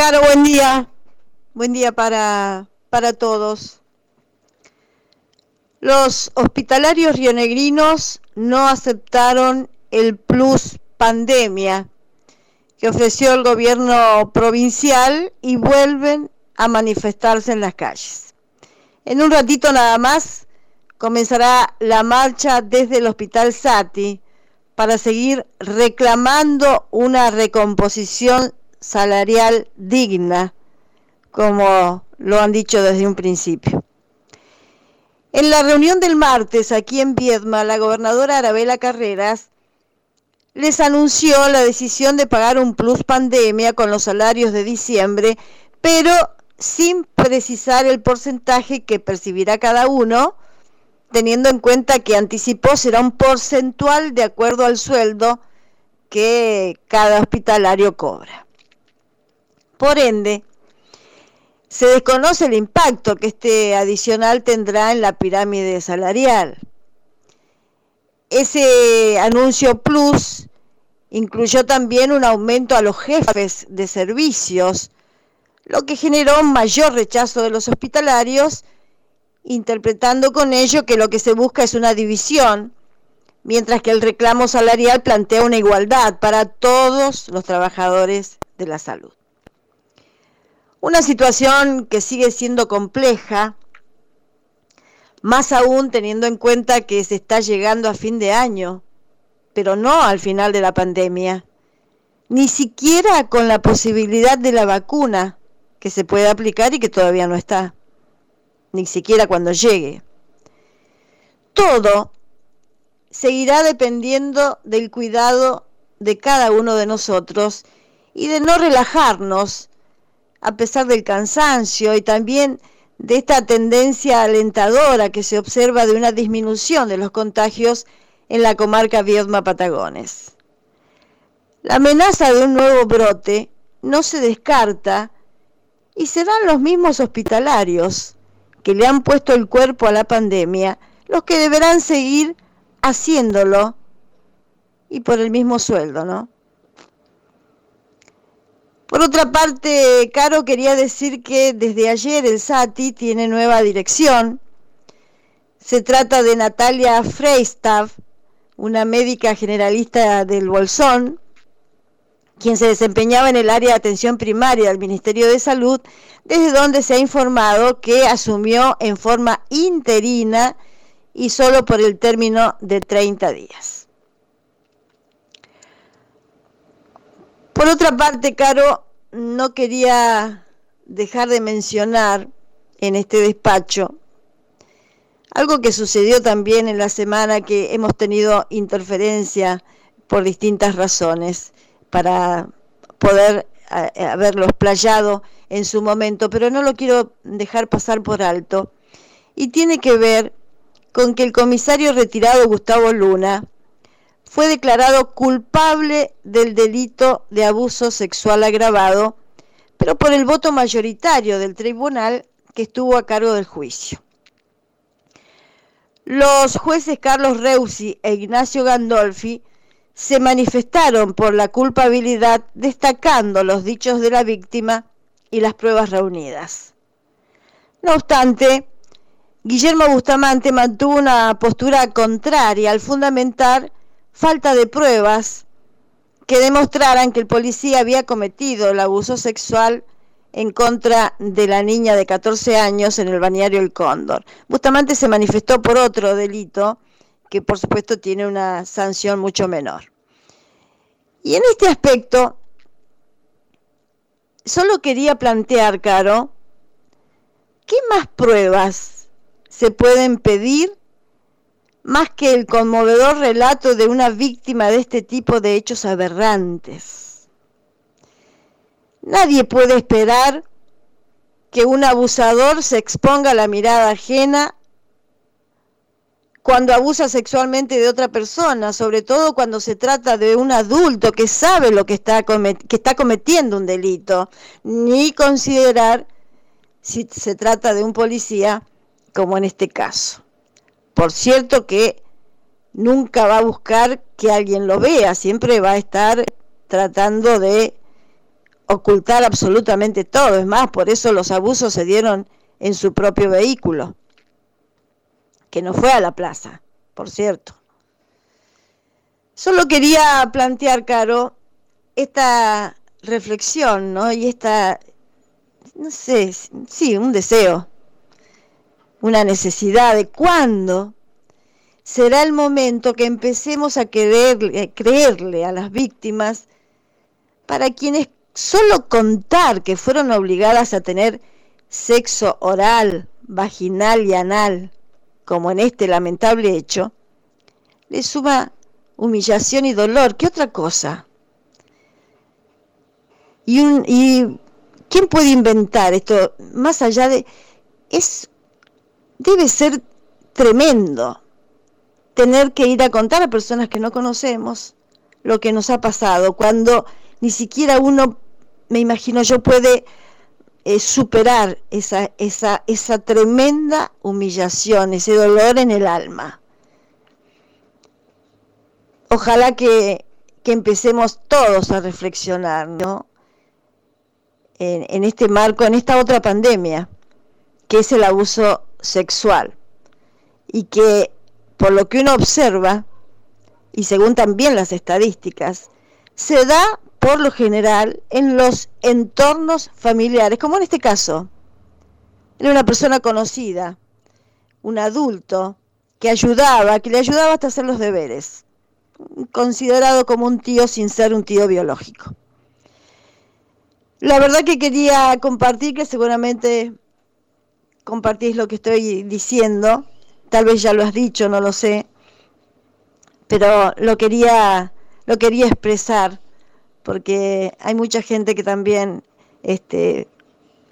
Buen día. Buen día para, para todos. Los hospitalarios rionegrinos no aceptaron el plus pandemia que ofreció el gobierno provincial y vuelven a manifestarse en las calles. En un ratito nada más comenzará la marcha desde el Hospital Sati para seguir reclamando una recomposición salarial digna, como lo han dicho desde un principio. En la reunión del martes aquí en Viedma, la gobernadora Arabela Carreras les anunció la decisión de pagar un plus pandemia con los salarios de diciembre, pero sin precisar el porcentaje que percibirá cada uno, teniendo en cuenta que anticipó será un porcentual de acuerdo al sueldo que cada hospitalario cobra. Por ende, se desconoce el impacto que este adicional tendrá en la pirámide salarial. Ese anuncio plus incluyó también un aumento a los jefes de servicios, lo que generó un mayor rechazo de los hospitalarios, interpretando con ello que lo que se busca es una división, mientras que el reclamo salarial plantea una igualdad para todos los trabajadores de la salud. Una situación que sigue siendo compleja, más aún teniendo en cuenta que se está llegando a fin de año, pero no al final de la pandemia, ni siquiera con la posibilidad de la vacuna que se puede aplicar y que todavía no está, ni siquiera cuando llegue. Todo seguirá dependiendo del cuidado de cada uno de nosotros y de no relajarnos a pesar del cansancio y también de esta tendencia alentadora que se observa de una disminución de los contagios en la comarca Viedma-Patagones. La amenaza de un nuevo brote no se descarta y serán los mismos hospitalarios que le han puesto el cuerpo a la pandemia los que deberán seguir haciéndolo y por el mismo sueldo, ¿no? Por otra parte, Caro quería decir que desde ayer el SATI tiene nueva dirección. Se trata de Natalia Freistaff, una médica generalista del Bolsón, quien se desempeñaba en el área de atención primaria del Ministerio de Salud, desde donde se ha informado que asumió en forma interina y solo por el término de 30 días. Por otra parte, Caro, no quería dejar de mencionar en este despacho algo que sucedió también en la semana que hemos tenido interferencia por distintas razones para poder eh, haberlo explayado en su momento, pero no lo quiero dejar pasar por alto. Y tiene que ver con que el comisario retirado Gustavo Luna fue declarado culpable del delito de abuso sexual agravado, pero por el voto mayoritario del tribunal que estuvo a cargo del juicio. Los jueces Carlos Reusi e Ignacio Gandolfi se manifestaron por la culpabilidad destacando los dichos de la víctima y las pruebas reunidas. No obstante, Guillermo Bustamante mantuvo una postura contraria al fundamentar falta de pruebas que demostraran que el policía había cometido el abuso sexual en contra de la niña de 14 años en el bañario El Cóndor. Bustamante se manifestó por otro delito que por supuesto tiene una sanción mucho menor. Y en este aspecto, solo quería plantear, Caro, ¿qué más pruebas se pueden pedir más que el conmovedor relato de una víctima de este tipo de hechos aberrantes. Nadie puede esperar que un abusador se exponga a la mirada ajena cuando abusa sexualmente de otra persona, sobre todo cuando se trata de un adulto que sabe lo que está, que está cometiendo un delito, ni considerar si se trata de un policía, como en este caso. Por cierto que nunca va a buscar que alguien lo vea, siempre va a estar tratando de ocultar absolutamente todo. Es más, por eso los abusos se dieron en su propio vehículo, que no fue a la plaza, por cierto. Solo quería plantear, Caro, esta reflexión, ¿no? Y esta, no sé, sí, un deseo, una necesidad de cuándo será el momento que empecemos a querer, creerle a las víctimas para quienes solo contar que fueron obligadas a tener sexo oral, vaginal y anal, como en este lamentable hecho, le suma humillación y dolor. ¿Qué otra cosa? Y, un, y ¿quién puede inventar esto? Más allá de... Es, debe ser tremendo tener que ir a contar a personas que no conocemos lo que nos ha pasado, cuando ni siquiera uno, me imagino yo, puede eh, superar esa, esa, esa tremenda humillación, ese dolor en el alma. Ojalá que, que empecemos todos a reflexionar, ¿no? En, en este marco, en esta otra pandemia, que es el abuso sexual. Y que, por lo que uno observa, y según también las estadísticas, se da por lo general en los entornos familiares, como en este caso. Era una persona conocida, un adulto, que ayudaba, que le ayudaba hasta hacer los deberes, considerado como un tío sin ser un tío biológico. La verdad que quería compartir, que seguramente compartís lo que estoy diciendo, tal vez ya lo has dicho, no lo sé, pero lo quería, lo quería expresar porque hay mucha gente que también este,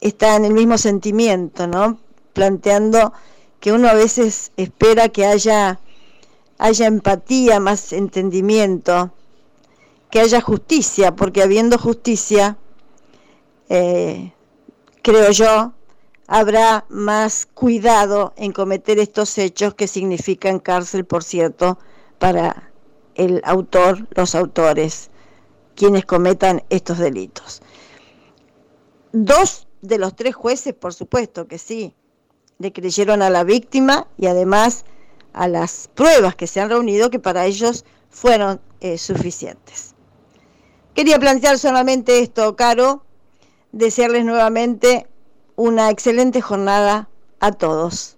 está en el mismo sentimiento, ¿no? Planteando que uno a veces espera que haya, haya empatía, más entendimiento, que haya justicia, porque habiendo justicia, eh, creo yo, habrá más cuidado en cometer estos hechos que significan cárcel, por cierto, para el autor, los autores quienes cometan estos delitos. Dos de los tres jueces, por supuesto que sí, le creyeron a la víctima y además a las pruebas que se han reunido que para ellos fueron eh, suficientes. Quería plantear solamente esto, Caro, desearles nuevamente una excelente jornada a todos.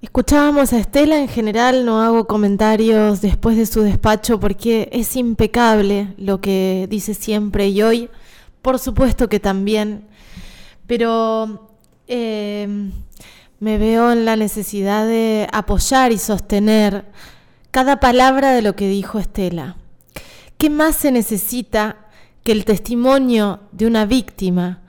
Escuchábamos a Estela, en general no hago comentarios después de su despacho porque es impecable lo que dice siempre y hoy, por supuesto que también, pero em, me veo en la necesidad de apoyar y sostener cada palabra de lo que dijo Estela. ¿Qué más se necesita que el testimonio de una víctima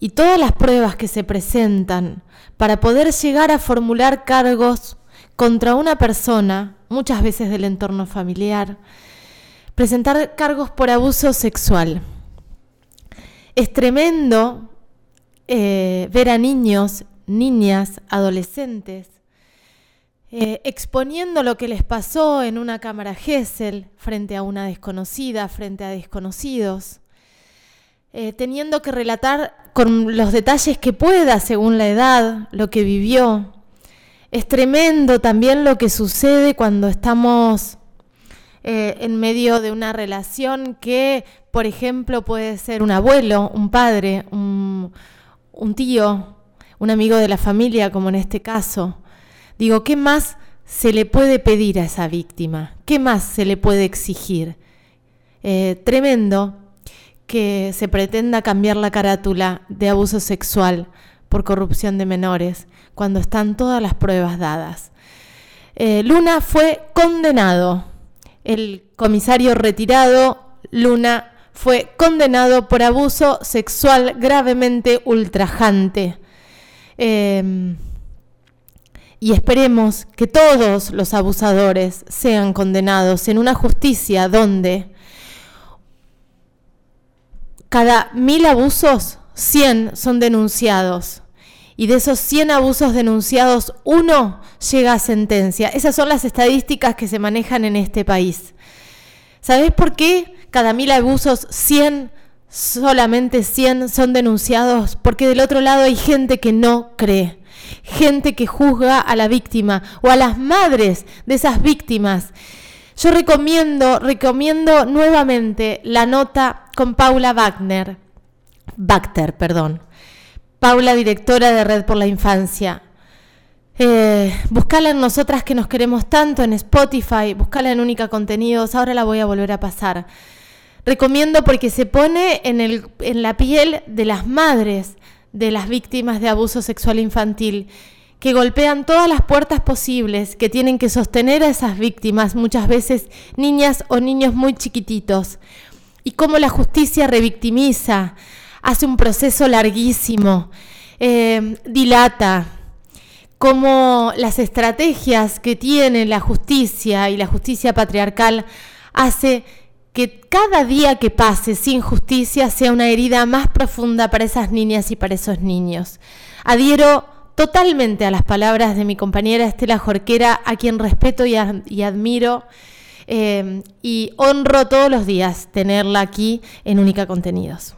y todas las pruebas que se presentan? para poder llegar a formular cargos contra una persona, muchas veces del entorno familiar, presentar cargos por abuso sexual. Es tremendo eh, ver a niños, niñas, adolescentes, eh, exponiendo lo que les pasó en una cámara Gesell frente a una desconocida, frente a desconocidos, eh, teniendo que relatar con los detalles que pueda según la edad, lo que vivió. Es tremendo también lo que sucede cuando estamos eh, en medio de una relación que, por ejemplo, puede ser un abuelo, un padre, un, un tío, un amigo de la familia, como en este caso. Digo, ¿qué más se le puede pedir a esa víctima? ¿Qué más se le puede exigir? Eh, tremendo que se pretenda cambiar la carátula de abuso sexual por corrupción de menores, cuando están todas las pruebas dadas. Eh, Luna fue condenado. El comisario retirado, Luna, fue condenado por abuso sexual gravemente ultrajante. Em, y esperemos que todos los abusadores sean condenados en una justicia donde cada mil abusos, 100 son denunciados. Y de esos 100 abusos denunciados, uno llega a sentencia. Esas son las estadísticas que se manejan en este país. ¿Sabes por qué cada mil abusos, 100, solamente 100 son denunciados porque del otro lado hay gente que no cree, gente que juzga a la víctima o a las madres de esas víctimas. Yo recomiendo, recomiendo nuevamente la nota con Paula Wagner, Bacter, perdón. Paula, directora de Red por la Infancia. Eh, buscala en nosotras que nos queremos tanto en Spotify, buscala en Única Contenidos, ahora la voy a volver a pasar. Recomiendo porque se pone en, el, en la piel de las madres de las víctimas de abuso sexual infantil, que golpean todas las puertas posibles, que tienen que sostener a esas víctimas, muchas veces niñas o niños muy chiquititos, y cómo la justicia revictimiza, hace un proceso larguísimo, eh, dilata, cómo las estrategias que tiene la justicia y la justicia patriarcal hace que cada día que pase sin justicia sea una herida más profunda para esas niñas y para esos niños. Adhiero totalmente a las palabras de mi compañera Estela Jorquera, a quien respeto y, admiro, eh, y honro todos los días tenerla aquí en Única Contenidos.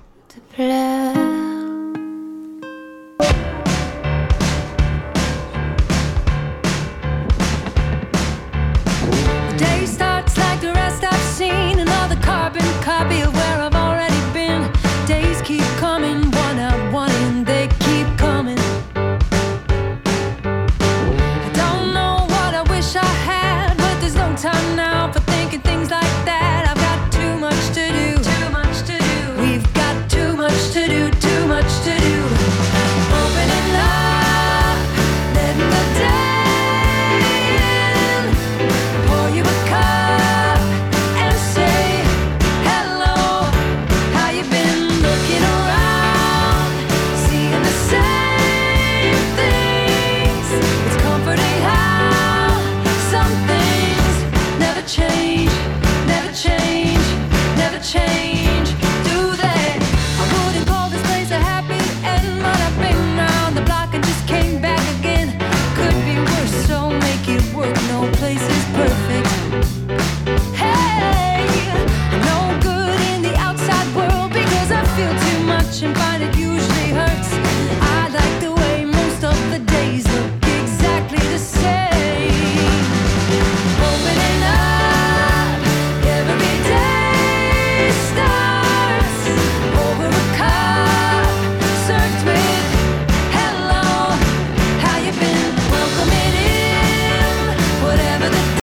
watching.